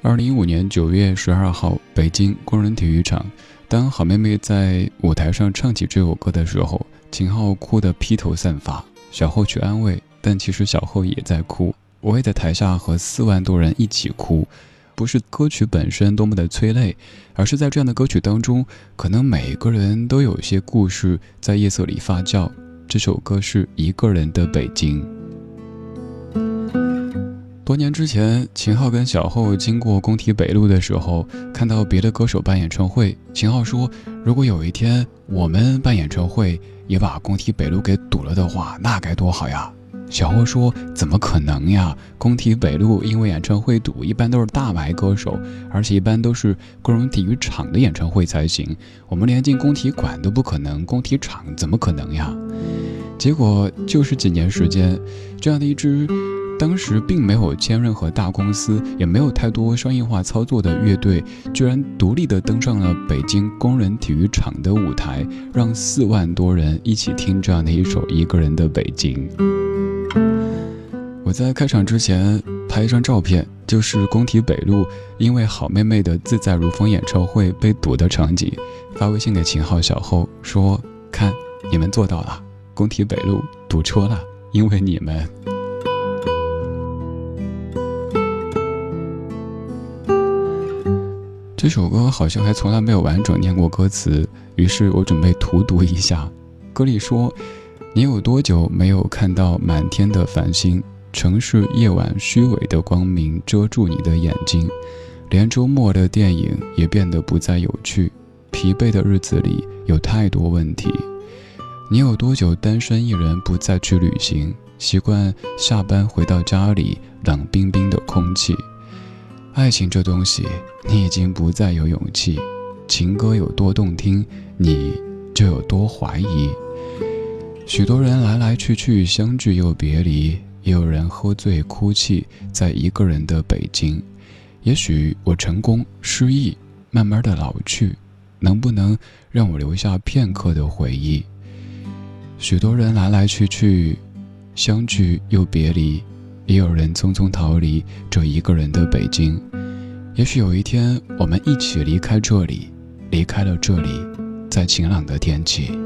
二零一五年九月十二号，北京工人体育场，当好妹妹在舞台上唱起这首歌的时候，秦昊哭得披头散发。小后去安慰，但其实小后也在哭。我也在台下和四万多人一起哭，不是歌曲本身多么的催泪，而是在这样的歌曲当中，可能每个人都有一些故事在夜色里发酵。这首歌是一个人的北京。多年之前，秦昊跟小后经过工体北路的时候，看到别的歌手办演唱会。秦昊说：“如果有一天我们办演唱会，也把工体北路给堵了的话，那该多好呀！”小后说：“怎么可能呀？工体北路因为演唱会堵，一般都是大牌歌手，而且一般都是各种体育场的演唱会才行。我们连进工体馆都不可能，工体场怎么可能呀？”结果就是几年时间，这样的一支。当时并没有签任何大公司，也没有太多商业化操作的乐队，居然独立的登上了北京工人体育场的舞台，让四万多人一起听这样的一首《一个人的北京》。我在开场之前拍一张照片，就是工体北路因为好妹妹的《自在如风》演唱会被堵的场景，发微信给秦昊、小后说：“看，你们做到了，工体北路堵车了，因为你们。”这首歌好像还从来没有完整念过歌词，于是我准备图读一下。歌里说：“你有多久没有看到满天的繁星？城市夜晚虚伪的光明遮住你的眼睛，连周末的电影也变得不再有趣。疲惫的日子里有太多问题。你有多久单身一人不再去旅行？习惯下班回到家里冷冰冰的空气。”爱情这东西，你已经不再有勇气。情歌有多动听，你就有多怀疑。许多人来来去去，相聚又别离，也有人喝醉哭泣，在一个人的北京。也许我成功失意，慢慢的老去，能不能让我留下片刻的回忆？许多人来来去去，相聚又别离。也有人匆匆逃离这一个人的北京，也许有一天我们一起离开这里，离开了这里，在晴朗的天气。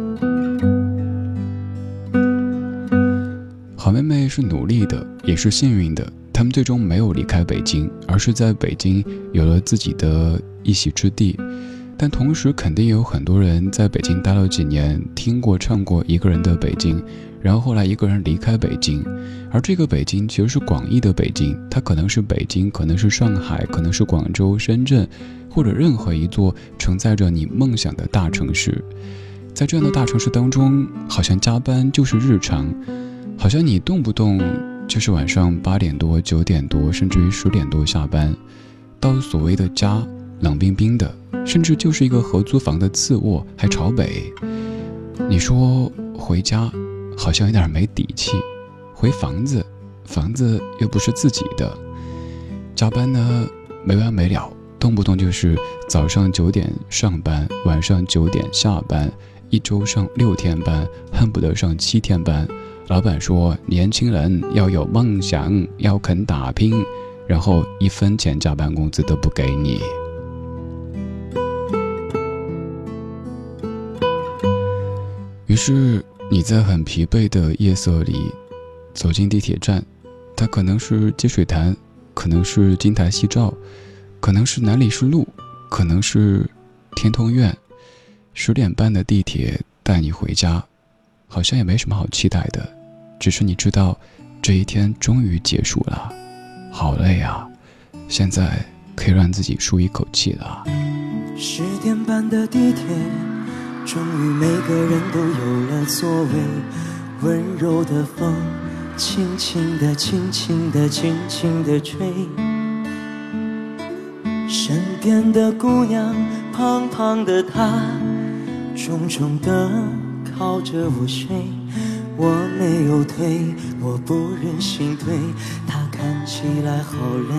好妹妹是努力的，也是幸运的，他们最终没有离开北京，而是在北京有了自己的一席之地。但同时，肯定有很多人在北京待了几年，听过、唱过一个人的北京。然后后来一个人离开北京，而这个北京其实是广义的北京，它可能是北京，可能是上海，可能是广州、深圳，或者任何一座承载着你梦想的大城市。在这样的大城市当中，好像加班就是日常，好像你动不动就是晚上八点多、九点多，甚至于十点多下班，到所谓的家冷冰冰的，甚至就是一个合租房的次卧，还朝北。你说回家？好像有点没底气，回房子，房子又不是自己的，加班呢没完没了，动不动就是早上九点上班，晚上九点下班，一周上六天班，恨不得上七天班。老板说年轻人要有梦想，要肯打拼，然后一分钱加班工资都不给你。于是。你在很疲惫的夜色里走进地铁站，它可能是积水潭，可能是金台夕照，可能是南礼士路，可能是天通苑。十点半的地铁带你回家，好像也没什么好期待的，只是你知道这一天终于结束了，好累啊！现在可以让自己舒一口气了。十点半的地铁。终于每个人都有了座位，温柔的风，轻轻地、轻轻地、轻轻地吹。身边的姑娘，胖胖的她，重重的靠着我睡。我没有退，我不忍心退，她看起来好累。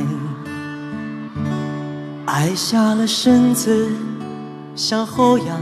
矮下了身子，向后仰，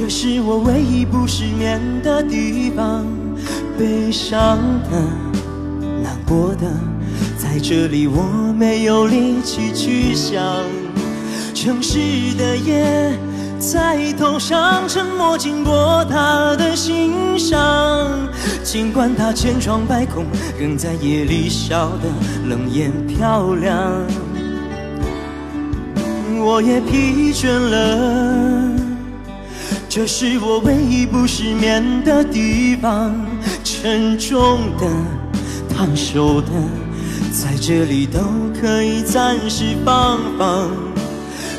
这是我唯一不失眠的地方，悲伤的、难过的，在这里我没有力气去想。城市的夜在头上沉默，经过他的心上。尽管他千疮百孔，仍在夜里笑得冷眼漂亮。我也疲倦了，这是我唯一不失眠的地方。沉重的、烫手的，在这里都可以暂时放放。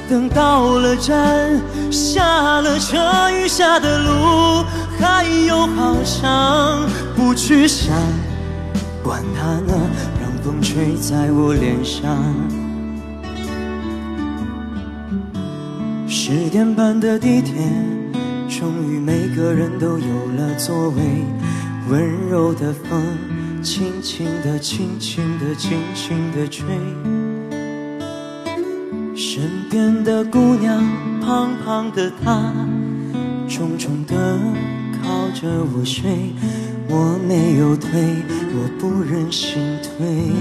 等到了站，下了车，余下的路还有好长，不去想，管它呢，让风吹在我脸上。十点半的地铁，终于每个人都有了座位，温柔的风，轻轻地、轻轻地、轻轻地吹。身边的姑娘，胖胖的她，重重的靠着我睡。我没有退，我不忍心退。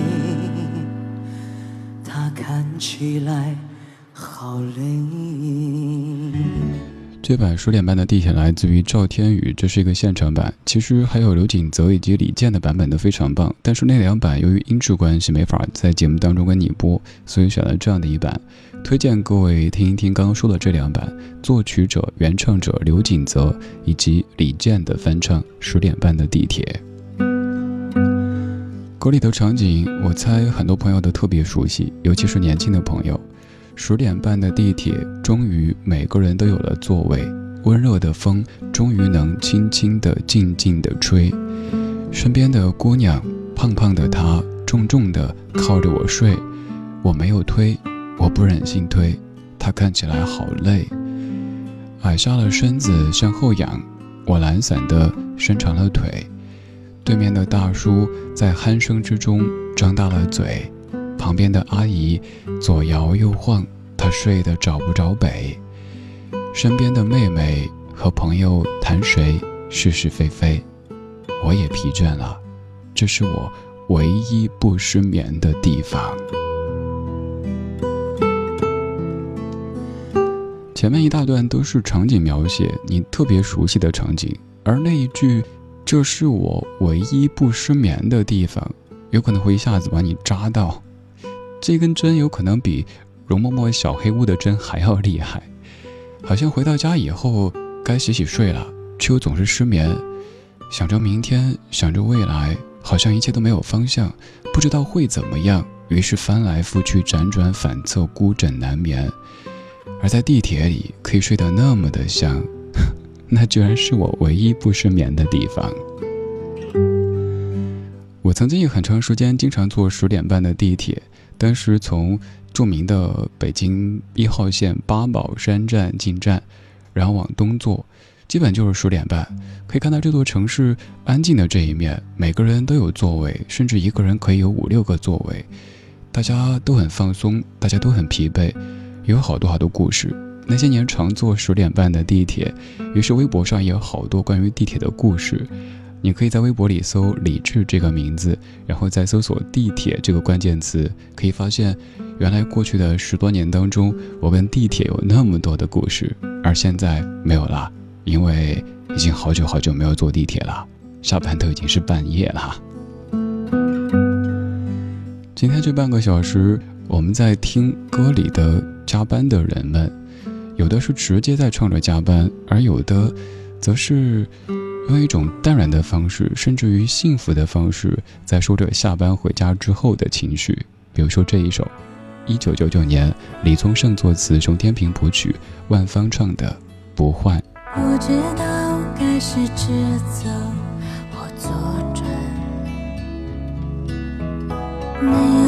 她看起来好累。这版十点半的地铁来自于赵天宇，这是一个现场版。其实还有刘锦泽以及李健的版本都非常棒，但是那两版由于音质关系没法在节目当中跟你播，所以选了这样的一版。推荐各位听一听刚刚说的这两版，作曲者、原唱者刘锦泽以及李健的翻唱《十点半的地铁》。歌里的场景，我猜很多朋友都特别熟悉，尤其是年轻的朋友。十点半的地铁，终于每个人都有了座位。温热的风，终于能轻轻的、静静的吹。身边的姑娘，胖胖的她，重重的靠着我睡。我没有推，我不忍心推，她看起来好累。矮下了身子向后仰，我懒散的伸长了腿。对面的大叔在鼾声之中张大了嘴。旁边的阿姨左摇右晃，她睡得找不着北。身边的妹妹和朋友谈谁是是非非，我也疲倦了。这是我唯一不失眠的地方。前面一大段都是场景描写，你特别熟悉的场景，而那一句“这是我唯一不失眠的地方”，有可能会一下子把你扎到。这根针有可能比容嬷嬷小黑屋的针还要厉害，好像回到家以后该洗洗睡了，却又总是失眠，想着明天，想着未来，好像一切都没有方向，不知道会怎么样，于是翻来覆去，辗转反侧，孤枕难眠。而在地铁里可以睡得那么的香，那居然是我唯一不失眠的地方。我曾经有很长时间经常坐十点半的地铁。当时从著名的北京一号线八宝山站进站，然后往东坐，基本就是十点半。可以看到这座城市安静的这一面，每个人都有座位，甚至一个人可以有五六个座位。大家都很放松，大家都很疲惫，有好多好多故事。那些年常坐十点半的地铁，于是微博上也有好多关于地铁的故事。你可以在微博里搜“李智”这个名字，然后再搜索“地铁”这个关键词，可以发现，原来过去的十多年当中，我跟地铁有那么多的故事，而现在没有了，因为已经好久好久没有坐地铁了，下班都已经是半夜了。今天这半个小时，我们在听歌里的加班的人们，有的是直接在唱着加班，而有的，则是用一种淡然的方式，甚至于幸福的方式，在说着下班回家之后的情绪。比如说这一首，一九九九年李宗盛作词，熊天平谱曲，万芳唱的《不换》。不知道该是直走或左转，没有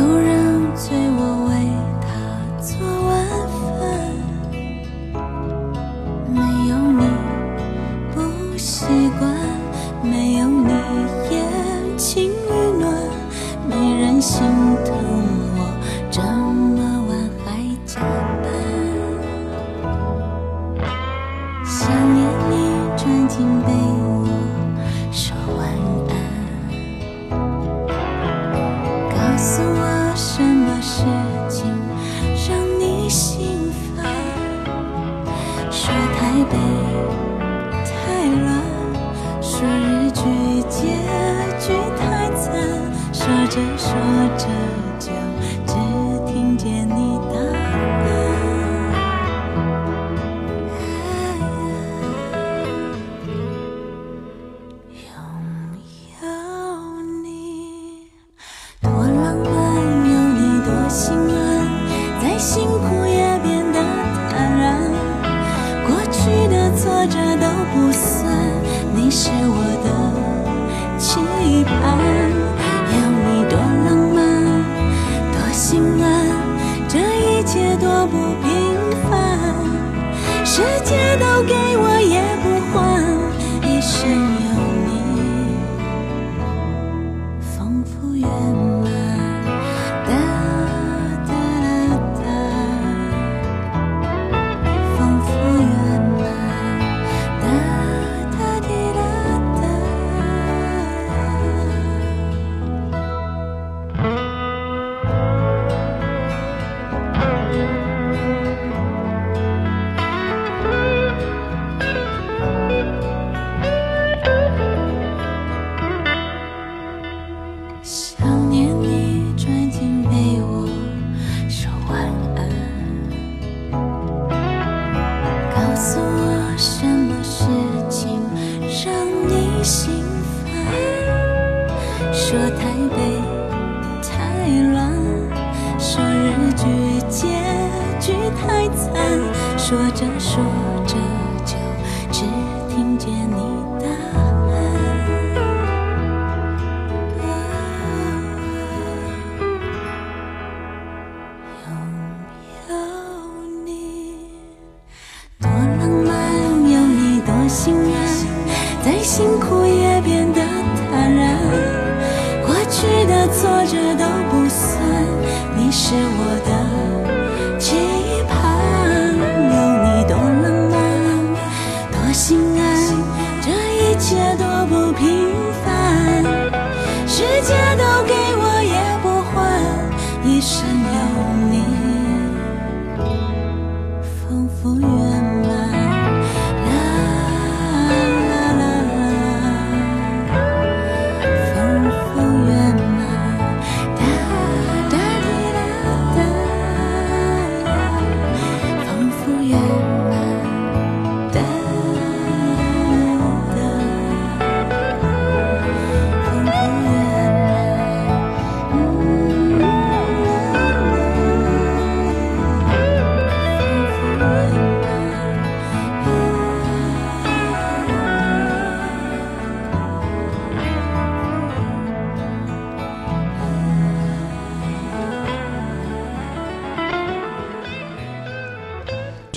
时间。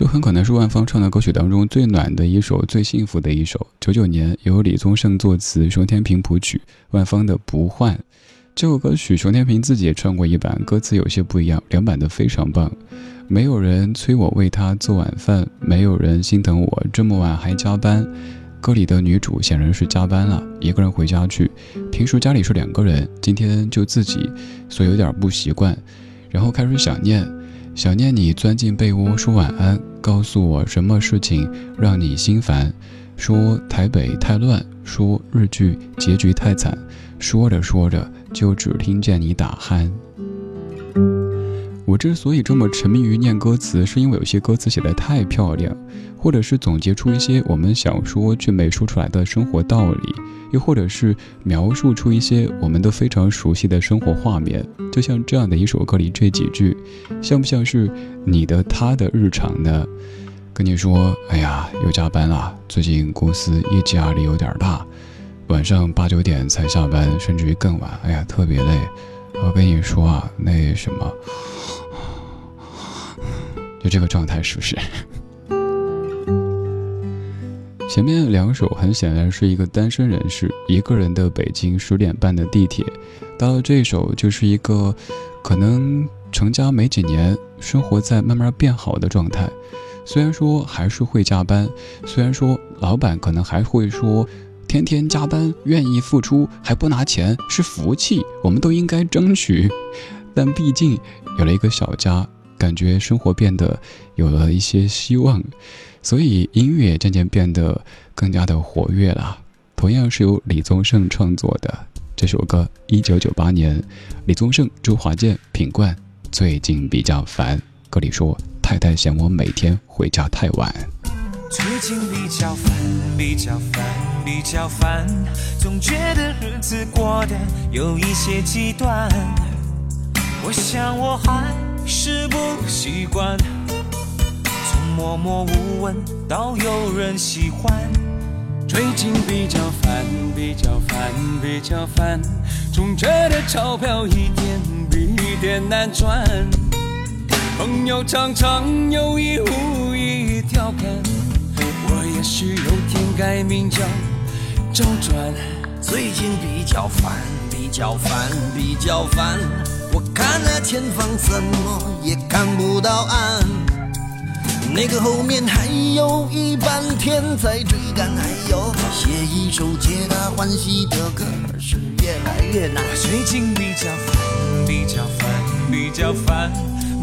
就很可能是万芳唱的歌曲当中最暖的一首、最幸福的一首。九九年由李宗盛作词，熊天平谱曲，万芳的《不换》这首歌曲，熊天平自己也唱过一版，歌词有些不一样，两版都非常棒。没有人催我为他做晚饭，没有人心疼我这么晚还加班。歌里的女主显然是加班了，一个人回家去。平时家里是两个人，今天就自己，所以有点不习惯。然后开始想念，想念你钻进被窝说晚安，告诉我什么事情让你心烦。说台北太乱，说日剧结局太惨，说着说着就只听见你打鼾。我之所以这么沉迷于念歌词，是因为有些歌词写得太漂亮，或者是总结出一些我们想说却没说出来的生活道理，又或者是描述出一些我们都非常熟悉的生活画面。就像这样的一首歌里这几句，像不像是你的他的日常呢？跟你说，哎呀，又加班了，最近公司业绩压力有点大，晚上八九点才下班，甚至于更晚，哎呀，特别累。我跟你说啊，那什么。就这个状态是不是？前面两首很显然是一个单身人士一个人的北京十点半的地铁，到了这首就是一个可能成家没几年，生活在慢慢变好的状态。虽然说还是会加班，虽然说老板可能还会说天天加班愿意付出还不拿钱是福气，我们都应该争取，但毕竟有了一个小家。感觉生活变得有了一些希望，所以音乐渐渐变得更加的活跃了。同样是由李宗盛创作的这首歌，一九九八年，李宗盛、周华健、品冠。最近比较烦，歌里说太太嫌我每天回家太晚。最近比较烦，比较烦，比较烦，总觉得日子过得有一些极端。我想我还。是不习惯，默默无闻到有人喜欢。最近比较烦，比较烦，比较烦，总觉得钞票一点比一点难赚。朋友常常有意无意调侃，我也许有天改名叫周转。最近比较烦，比较烦，比较烦。我看那前方怎么也看不到岸，那个后面还有一半天在追赶，还有写一首皆大欢喜的歌是越来越难。最近比较烦，比较烦，比较烦，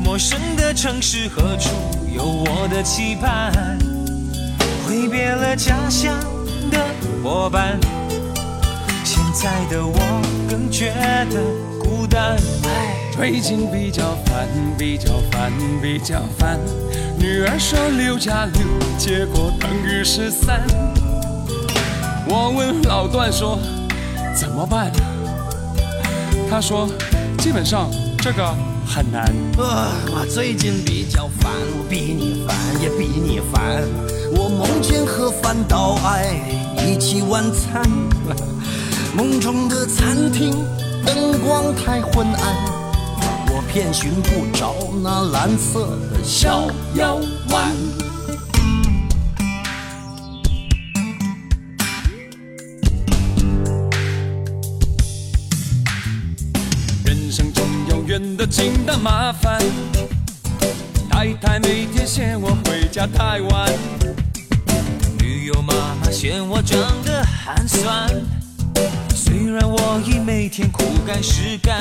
陌生的城市何处有我的期盼？挥别了家乡的伙伴，现在的我更觉得。孤单，最近比较烦，比较烦，比较烦。女儿说六加六，结果等于十三。我问老段说怎么办？他说基本上这个很难。我最近比较烦，我比你烦也比你烦。我梦见和范岛爱一起晚餐，梦中的餐厅。灯光太昏暗，我偏寻不着那蓝色的小腰弯。人生中有远的近的麻烦，太太每天嫌我回家太晚，女友妈妈嫌我长得寒酸。虽然我已每天苦干实干，